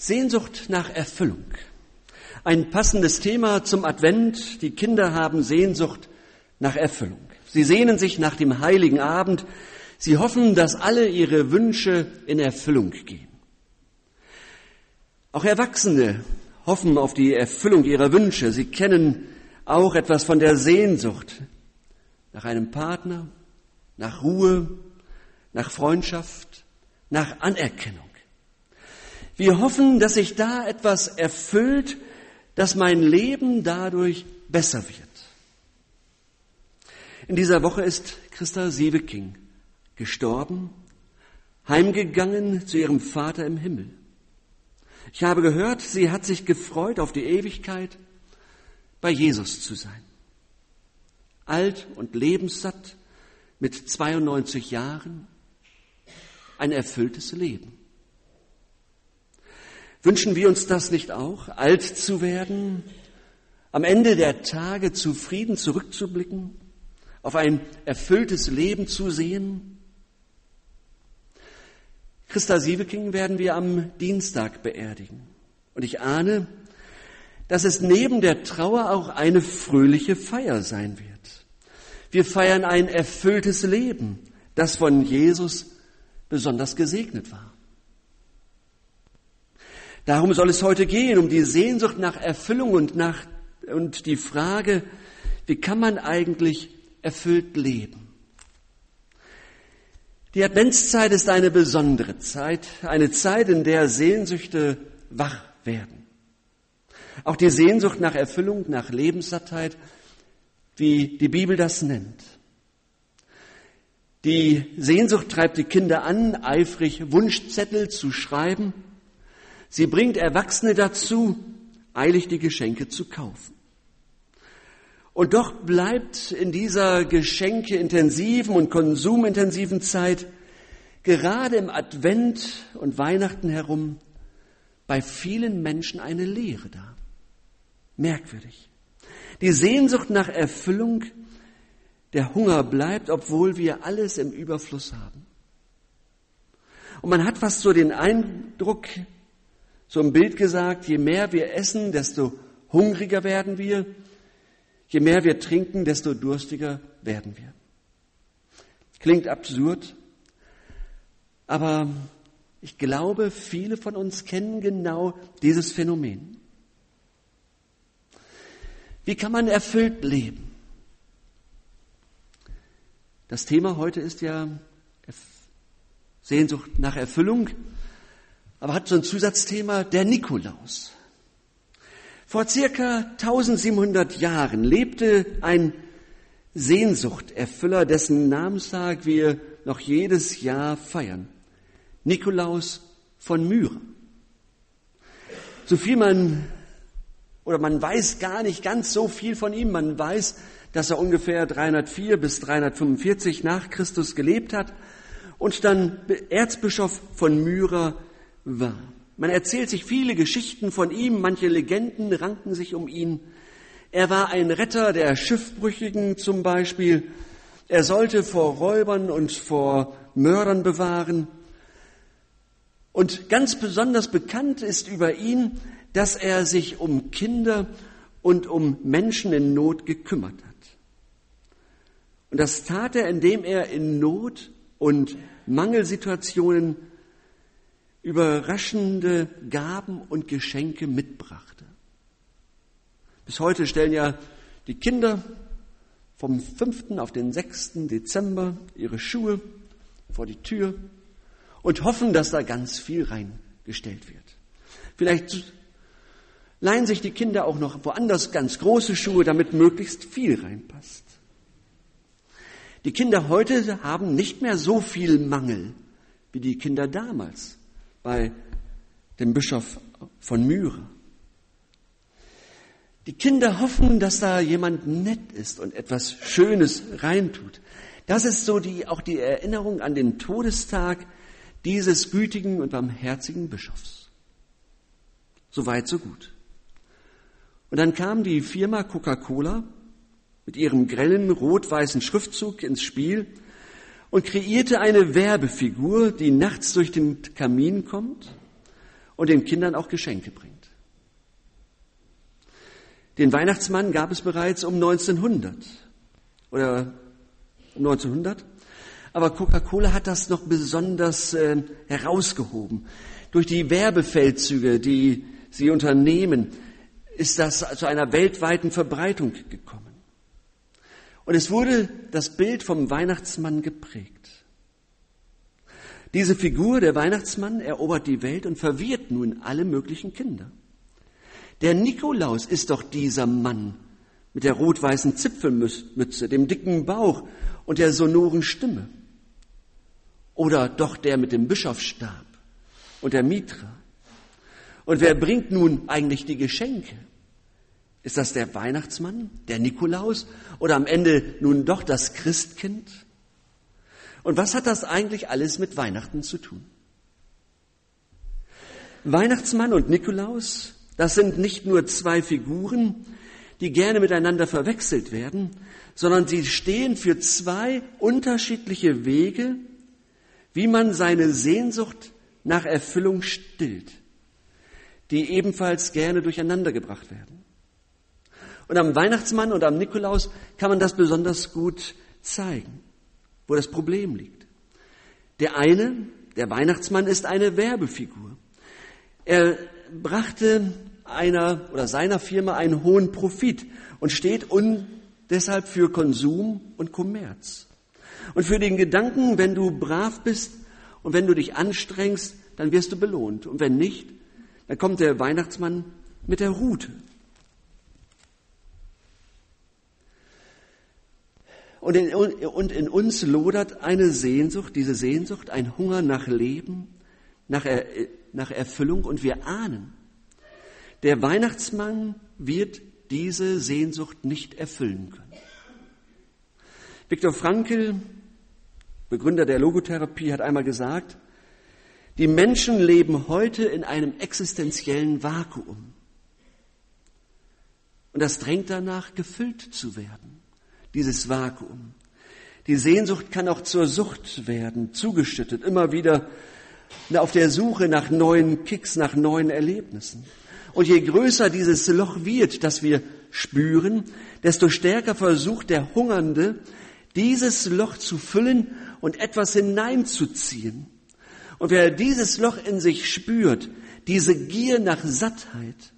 Sehnsucht nach Erfüllung. Ein passendes Thema zum Advent. Die Kinder haben Sehnsucht nach Erfüllung. Sie sehnen sich nach dem heiligen Abend. Sie hoffen, dass alle ihre Wünsche in Erfüllung gehen. Auch Erwachsene hoffen auf die Erfüllung ihrer Wünsche. Sie kennen auch etwas von der Sehnsucht nach einem Partner, nach Ruhe, nach Freundschaft, nach Anerkennung. Wir hoffen, dass sich da etwas erfüllt, dass mein Leben dadurch besser wird. In dieser Woche ist Christa Sieveking gestorben, heimgegangen zu ihrem Vater im Himmel. Ich habe gehört, sie hat sich gefreut auf die Ewigkeit, bei Jesus zu sein. Alt und lebenssatt mit 92 Jahren, ein erfülltes Leben. Wünschen wir uns das nicht auch, alt zu werden, am Ende der Tage zufrieden zurückzublicken, auf ein erfülltes Leben zu sehen? Christa Sieveking werden wir am Dienstag beerdigen. Und ich ahne, dass es neben der Trauer auch eine fröhliche Feier sein wird. Wir feiern ein erfülltes Leben, das von Jesus besonders gesegnet war. Darum soll es heute gehen, um die Sehnsucht nach Erfüllung und nach, und die Frage, wie kann man eigentlich erfüllt leben? Die Adventszeit ist eine besondere Zeit, eine Zeit, in der Sehnsüchte wach werden. Auch die Sehnsucht nach Erfüllung, nach Lebenssattheit, wie die Bibel das nennt. Die Sehnsucht treibt die Kinder an, eifrig Wunschzettel zu schreiben Sie bringt Erwachsene dazu, eilig die Geschenke zu kaufen. Und doch bleibt in dieser geschenkeintensiven und konsumintensiven Zeit gerade im Advent und Weihnachten herum bei vielen Menschen eine Leere da. Merkwürdig. Die Sehnsucht nach Erfüllung, der Hunger bleibt, obwohl wir alles im Überfluss haben. Und man hat fast so den Eindruck, so im Bild gesagt, je mehr wir essen, desto hungriger werden wir. Je mehr wir trinken, desto durstiger werden wir. Klingt absurd, aber ich glaube, viele von uns kennen genau dieses Phänomen. Wie kann man erfüllt leben? Das Thema heute ist ja Sehnsucht nach Erfüllung aber hat so ein Zusatzthema, der Nikolaus. Vor circa 1700 Jahren lebte ein Sehnsuchterfüller, dessen Namenstag wir noch jedes Jahr feiern. Nikolaus von Myra. So viel man, oder man weiß gar nicht ganz so viel von ihm. Man weiß, dass er ungefähr 304 bis 345 nach Christus gelebt hat und dann Erzbischof von Myra war. Man erzählt sich viele Geschichten von ihm, manche Legenden ranken sich um ihn. Er war ein Retter der Schiffbrüchigen zum Beispiel. Er sollte vor Räubern und vor Mördern bewahren. Und ganz besonders bekannt ist über ihn, dass er sich um Kinder und um Menschen in Not gekümmert hat. Und das tat er, indem er in Not und Mangelsituationen überraschende Gaben und Geschenke mitbrachte. Bis heute stellen ja die Kinder vom 5. auf den 6. Dezember ihre Schuhe vor die Tür und hoffen, dass da ganz viel reingestellt wird. Vielleicht leihen sich die Kinder auch noch woanders ganz große Schuhe, damit möglichst viel reinpasst. Die Kinder heute haben nicht mehr so viel Mangel wie die Kinder damals bei dem Bischof von Myra. Die Kinder hoffen, dass da jemand nett ist und etwas Schönes reintut. Das ist so die, auch die Erinnerung an den Todestag dieses gütigen und barmherzigen Bischofs. So weit, so gut. Und dann kam die Firma Coca-Cola mit ihrem grellen rot-weißen Schriftzug ins Spiel und kreierte eine Werbefigur, die nachts durch den Kamin kommt und den Kindern auch Geschenke bringt. Den Weihnachtsmann gab es bereits um 1900 oder um 1900. Aber Coca-Cola hat das noch besonders äh, herausgehoben. Durch die Werbefeldzüge, die sie unternehmen, ist das zu einer weltweiten Verbreitung gekommen. Und es wurde das Bild vom Weihnachtsmann geprägt. Diese Figur, der Weihnachtsmann, erobert die Welt und verwirrt nun alle möglichen Kinder. Der Nikolaus ist doch dieser Mann mit der rot-weißen Zipfelmütze, dem dicken Bauch und der sonoren Stimme. Oder doch der mit dem Bischofsstab und der Mitra. Und wer bringt nun eigentlich die Geschenke? Ist das der Weihnachtsmann, der Nikolaus oder am Ende nun doch das Christkind? Und was hat das eigentlich alles mit Weihnachten zu tun? Weihnachtsmann und Nikolaus, das sind nicht nur zwei Figuren, die gerne miteinander verwechselt werden, sondern sie stehen für zwei unterschiedliche Wege, wie man seine Sehnsucht nach Erfüllung stillt, die ebenfalls gerne durcheinandergebracht werden. Und am Weihnachtsmann und am Nikolaus kann man das besonders gut zeigen, wo das Problem liegt. Der eine, der Weihnachtsmann, ist eine Werbefigur. Er brachte einer oder seiner Firma einen hohen Profit und steht un deshalb für Konsum und Kommerz. Und für den Gedanken, wenn du brav bist und wenn du dich anstrengst, dann wirst du belohnt. Und wenn nicht, dann kommt der Weihnachtsmann mit der Rute. Und in, und in uns lodert eine Sehnsucht, diese Sehnsucht, ein Hunger nach Leben, nach, er, nach Erfüllung. Und wir ahnen, der Weihnachtsmann wird diese Sehnsucht nicht erfüllen können. Viktor Frankl, Begründer der Logotherapie, hat einmal gesagt, die Menschen leben heute in einem existenziellen Vakuum. Und das drängt danach, gefüllt zu werden, dieses Vakuum. Die Sehnsucht kann auch zur Sucht werden, zugeschüttet, immer wieder auf der Suche nach neuen Kicks, nach neuen Erlebnissen. Und je größer dieses Loch wird, das wir spüren, desto stärker versucht der Hungernde, dieses Loch zu füllen und etwas hineinzuziehen. Und wer dieses Loch in sich spürt, diese Gier nach Sattheit,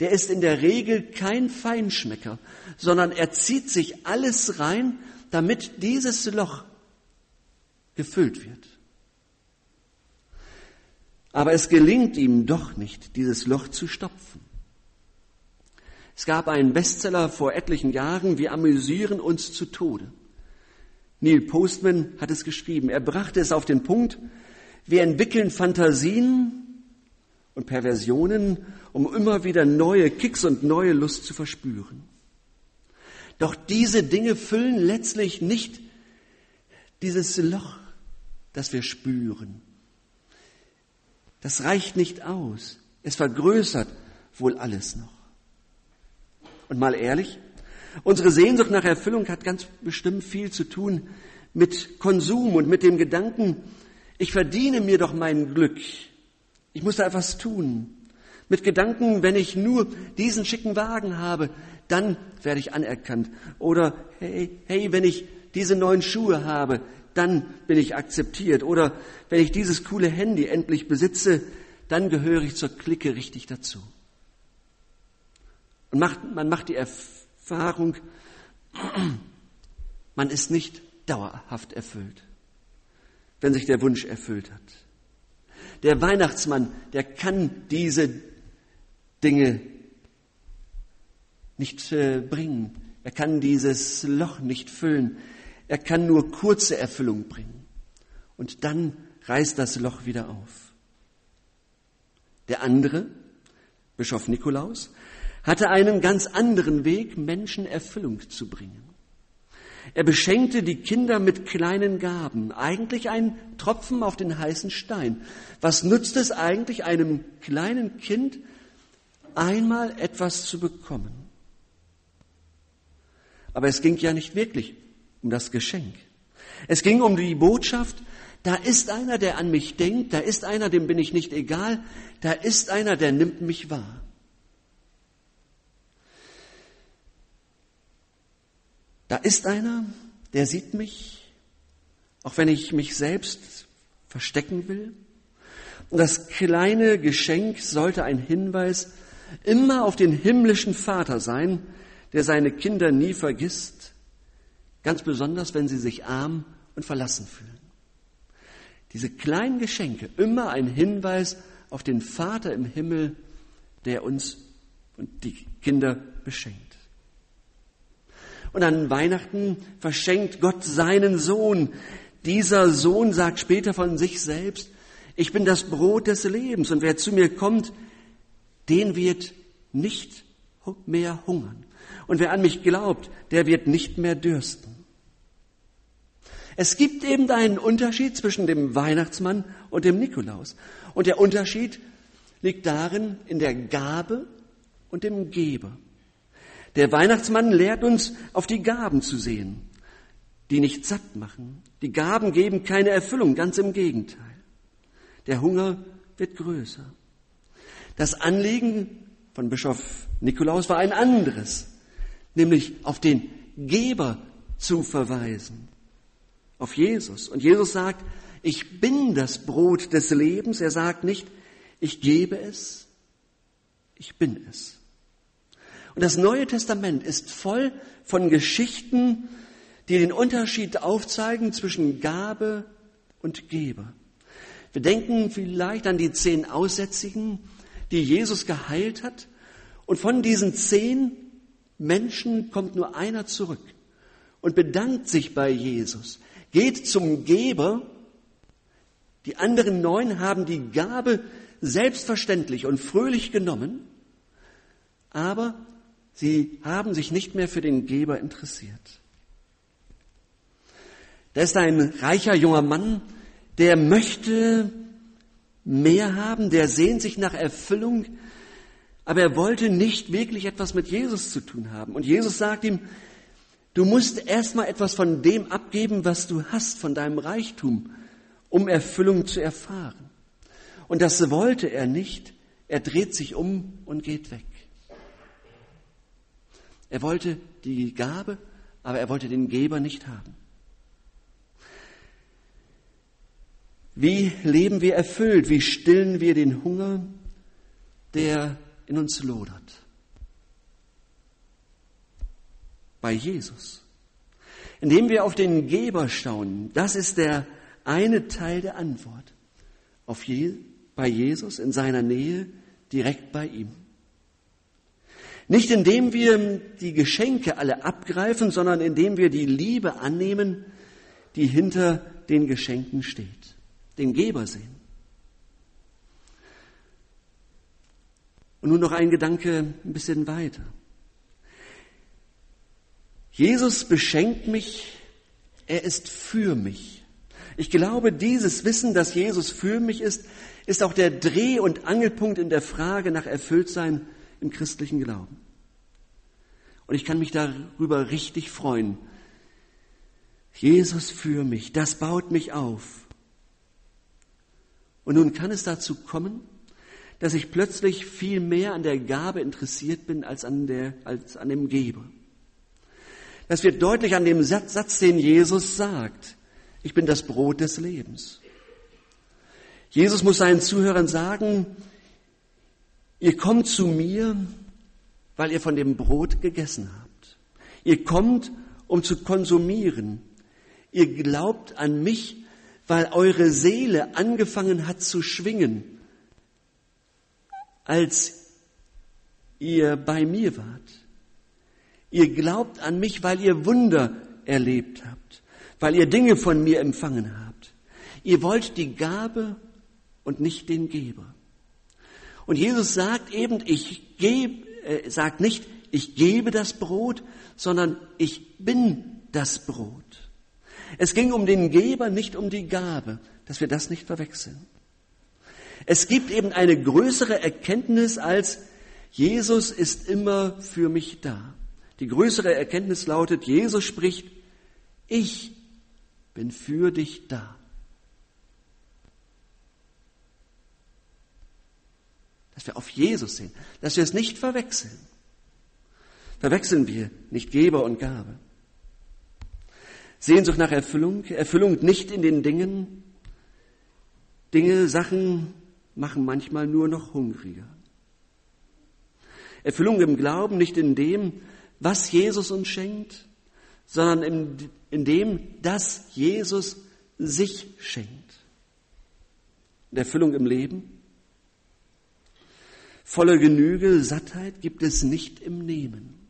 der ist in der Regel kein Feinschmecker, sondern er zieht sich alles rein, damit dieses Loch gefüllt wird. Aber es gelingt ihm doch nicht, dieses Loch zu stopfen. Es gab einen Bestseller vor etlichen Jahren, wir amüsieren uns zu Tode. Neil Postman hat es geschrieben. Er brachte es auf den Punkt, wir entwickeln Fantasien und Perversionen, um immer wieder neue Kicks und neue Lust zu verspüren. Doch diese Dinge füllen letztlich nicht dieses Loch, das wir spüren. Das reicht nicht aus. Es vergrößert wohl alles noch. Und mal ehrlich, unsere Sehnsucht nach Erfüllung hat ganz bestimmt viel zu tun mit Konsum und mit dem Gedanken, ich verdiene mir doch mein Glück. Ich muss da etwas tun. Mit Gedanken, wenn ich nur diesen schicken Wagen habe, dann werde ich anerkannt. Oder hey, hey, wenn ich diese neuen Schuhe habe, dann bin ich akzeptiert. Oder wenn ich dieses coole Handy endlich besitze, dann gehöre ich zur Clique richtig dazu. Und macht, man macht die Erfahrung, man ist nicht dauerhaft erfüllt, wenn sich der Wunsch erfüllt hat. Der Weihnachtsmann, der kann diese Dinge nicht äh, bringen. Er kann dieses Loch nicht füllen. Er kann nur kurze Erfüllung bringen. Und dann reißt das Loch wieder auf. Der andere, Bischof Nikolaus, hatte einen ganz anderen Weg, Menschen Erfüllung zu bringen. Er beschenkte die Kinder mit kleinen Gaben, eigentlich ein Tropfen auf den heißen Stein. Was nützt es eigentlich einem kleinen Kind, einmal etwas zu bekommen? Aber es ging ja nicht wirklich um das Geschenk. Es ging um die Botschaft, Da ist einer, der an mich denkt, da ist einer, dem bin ich nicht egal, da ist einer, der nimmt mich wahr. Da ist einer, der sieht mich, auch wenn ich mich selbst verstecken will. Und das kleine Geschenk sollte ein Hinweis immer auf den himmlischen Vater sein, der seine Kinder nie vergisst, ganz besonders wenn sie sich arm und verlassen fühlen. Diese kleinen Geschenke, immer ein Hinweis auf den Vater im Himmel, der uns und die Kinder beschenkt. Und an Weihnachten verschenkt Gott seinen Sohn. Dieser Sohn sagt später von sich selbst, ich bin das Brot des Lebens und wer zu mir kommt, den wird nicht mehr hungern. Und wer an mich glaubt, der wird nicht mehr dürsten. Es gibt eben einen Unterschied zwischen dem Weihnachtsmann und dem Nikolaus. Und der Unterschied liegt darin in der Gabe und dem Geber. Der Weihnachtsmann lehrt uns, auf die Gaben zu sehen, die nicht satt machen. Die Gaben geben keine Erfüllung, ganz im Gegenteil. Der Hunger wird größer. Das Anliegen von Bischof Nikolaus war ein anderes, nämlich auf den Geber zu verweisen, auf Jesus. Und Jesus sagt, ich bin das Brot des Lebens. Er sagt nicht, ich gebe es, ich bin es. Und das Neue Testament ist voll von Geschichten, die den Unterschied aufzeigen zwischen Gabe und Geber. Wir denken vielleicht an die zehn Aussätzigen, die Jesus geheilt hat. Und von diesen zehn Menschen kommt nur einer zurück und bedankt sich bei Jesus, geht zum Geber. Die anderen neun haben die Gabe selbstverständlich und fröhlich genommen, aber sie haben sich nicht mehr für den Geber interessiert. Da ist ein reicher junger Mann, der möchte mehr haben, der sehnt sich nach Erfüllung, aber er wollte nicht wirklich etwas mit Jesus zu tun haben. Und Jesus sagt ihm, du musst erstmal etwas von dem abgeben, was du hast, von deinem Reichtum, um Erfüllung zu erfahren. Und das wollte er nicht. Er dreht sich um und geht weg. Er wollte die Gabe, aber er wollte den Geber nicht haben. Wie leben wir erfüllt? Wie stillen wir den Hunger, der in uns lodert? Bei Jesus. Indem wir auf den Geber schauen, das ist der eine Teil der Antwort. Auf Je bei Jesus, in seiner Nähe, direkt bei ihm. Nicht indem wir die Geschenke alle abgreifen, sondern indem wir die Liebe annehmen, die hinter den Geschenken steht den Geber sehen. Und nun noch ein Gedanke ein bisschen weiter. Jesus beschenkt mich, er ist für mich. Ich glaube, dieses Wissen, dass Jesus für mich ist, ist auch der Dreh- und Angelpunkt in der Frage nach Erfülltsein im christlichen Glauben. Und ich kann mich darüber richtig freuen. Jesus für mich, das baut mich auf. Und nun kann es dazu kommen, dass ich plötzlich viel mehr an der Gabe interessiert bin als an, der, als an dem Geber. Das wird deutlich an dem Satz, Satz, den Jesus sagt. Ich bin das Brot des Lebens. Jesus muss seinen Zuhörern sagen, ihr kommt zu mir, weil ihr von dem Brot gegessen habt. Ihr kommt, um zu konsumieren. Ihr glaubt an mich, weil eure Seele angefangen hat zu schwingen, als ihr bei mir wart. Ihr glaubt an mich, weil ihr Wunder erlebt habt, weil ihr Dinge von mir empfangen habt. Ihr wollt die Gabe und nicht den Geber. Und Jesus sagt eben, ich gebe, äh, sagt nicht, ich gebe das Brot, sondern ich bin das Brot. Es ging um den Geber, nicht um die Gabe, dass wir das nicht verwechseln. Es gibt eben eine größere Erkenntnis als Jesus ist immer für mich da. Die größere Erkenntnis lautet, Jesus spricht, ich bin für dich da. Dass wir auf Jesus sehen, dass wir es nicht verwechseln. Verwechseln wir nicht Geber und Gabe. Sehnsucht nach Erfüllung, Erfüllung nicht in den Dingen. Dinge, Sachen machen manchmal nur noch hungriger. Erfüllung im Glauben nicht in dem, was Jesus uns schenkt, sondern in, in dem, dass Jesus sich schenkt. Und Erfüllung im Leben. Volle Genüge, Sattheit gibt es nicht im Nehmen.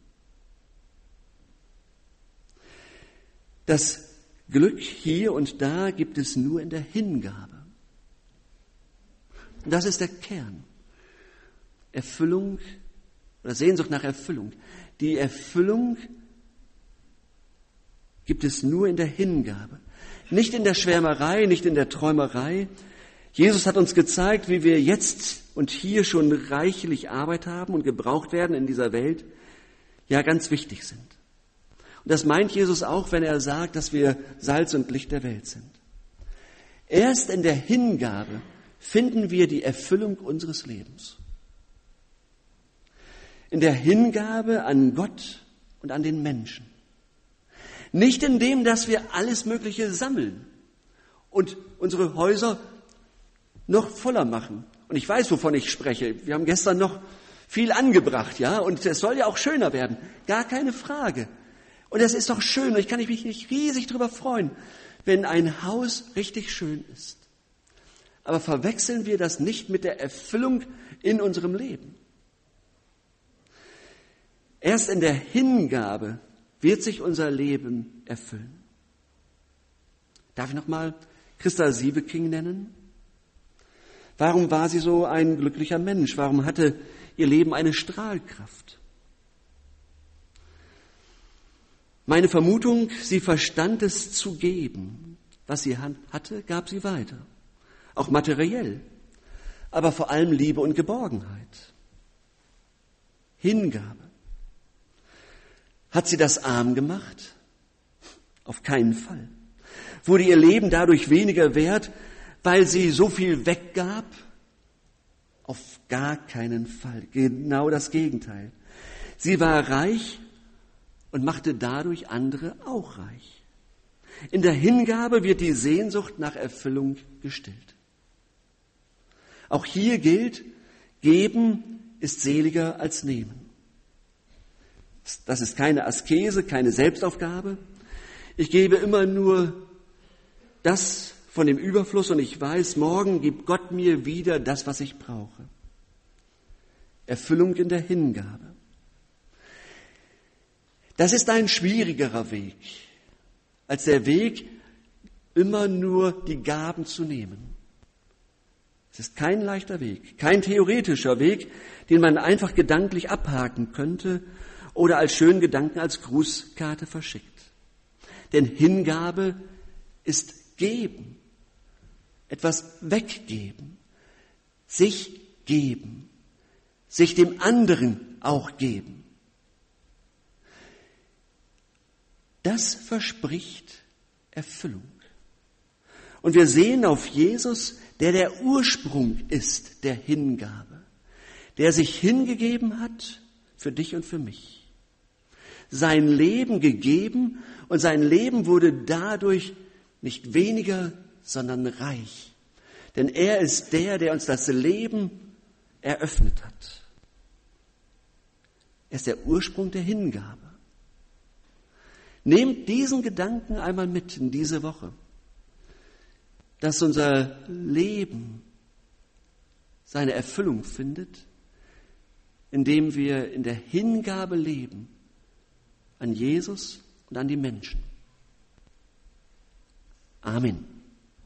Das Glück hier und da gibt es nur in der Hingabe. Das ist der Kern. Erfüllung oder Sehnsucht nach Erfüllung. Die Erfüllung gibt es nur in der Hingabe. Nicht in der Schwärmerei, nicht in der Träumerei. Jesus hat uns gezeigt, wie wir jetzt und hier schon reichlich Arbeit haben und gebraucht werden in dieser Welt, ja ganz wichtig sind. Und das meint Jesus auch, wenn er sagt, dass wir Salz und Licht der Welt sind. Erst in der Hingabe finden wir die Erfüllung unseres Lebens. In der Hingabe an Gott und an den Menschen. Nicht in dem, dass wir alles Mögliche sammeln und unsere Häuser noch voller machen. Und ich weiß, wovon ich spreche. Wir haben gestern noch viel angebracht, ja, und es soll ja auch schöner werden. Gar keine Frage. Und das ist doch schön und ich kann mich nicht riesig darüber freuen, wenn ein Haus richtig schön ist. Aber verwechseln wir das nicht mit der Erfüllung in unserem Leben. Erst in der Hingabe wird sich unser Leben erfüllen. Darf ich nochmal Christa Siebeking nennen? Warum war sie so ein glücklicher Mensch? Warum hatte ihr Leben eine Strahlkraft? Meine Vermutung, sie verstand es zu geben. Was sie hatte, gab sie weiter. Auch materiell. Aber vor allem Liebe und Geborgenheit. Hingabe. Hat sie das arm gemacht? Auf keinen Fall. Wurde ihr Leben dadurch weniger wert, weil sie so viel weggab? Auf gar keinen Fall. Genau das Gegenteil. Sie war reich und machte dadurch andere auch reich. In der Hingabe wird die Sehnsucht nach Erfüllung gestillt. Auch hier gilt, geben ist seliger als nehmen. Das ist keine Askese, keine Selbstaufgabe. Ich gebe immer nur das von dem Überfluss und ich weiß, morgen gibt Gott mir wieder das, was ich brauche. Erfüllung in der Hingabe. Das ist ein schwierigerer Weg als der Weg, immer nur die Gaben zu nehmen. Es ist kein leichter Weg, kein theoretischer Weg, den man einfach gedanklich abhaken könnte oder als schönen Gedanken als Grußkarte verschickt. Denn Hingabe ist geben, etwas weggeben, sich geben, sich dem anderen auch geben. das verspricht Erfüllung. Und wir sehen auf Jesus, der der Ursprung ist der Hingabe, der sich hingegeben hat für dich und für mich. Sein Leben gegeben und sein Leben wurde dadurch nicht weniger, sondern reich. Denn er ist der, der uns das Leben eröffnet hat. Er ist der Ursprung der Hingabe. Nehmt diesen Gedanken einmal mit in diese Woche, dass unser Leben seine Erfüllung findet, indem wir in der Hingabe leben an Jesus und an die Menschen. Amen.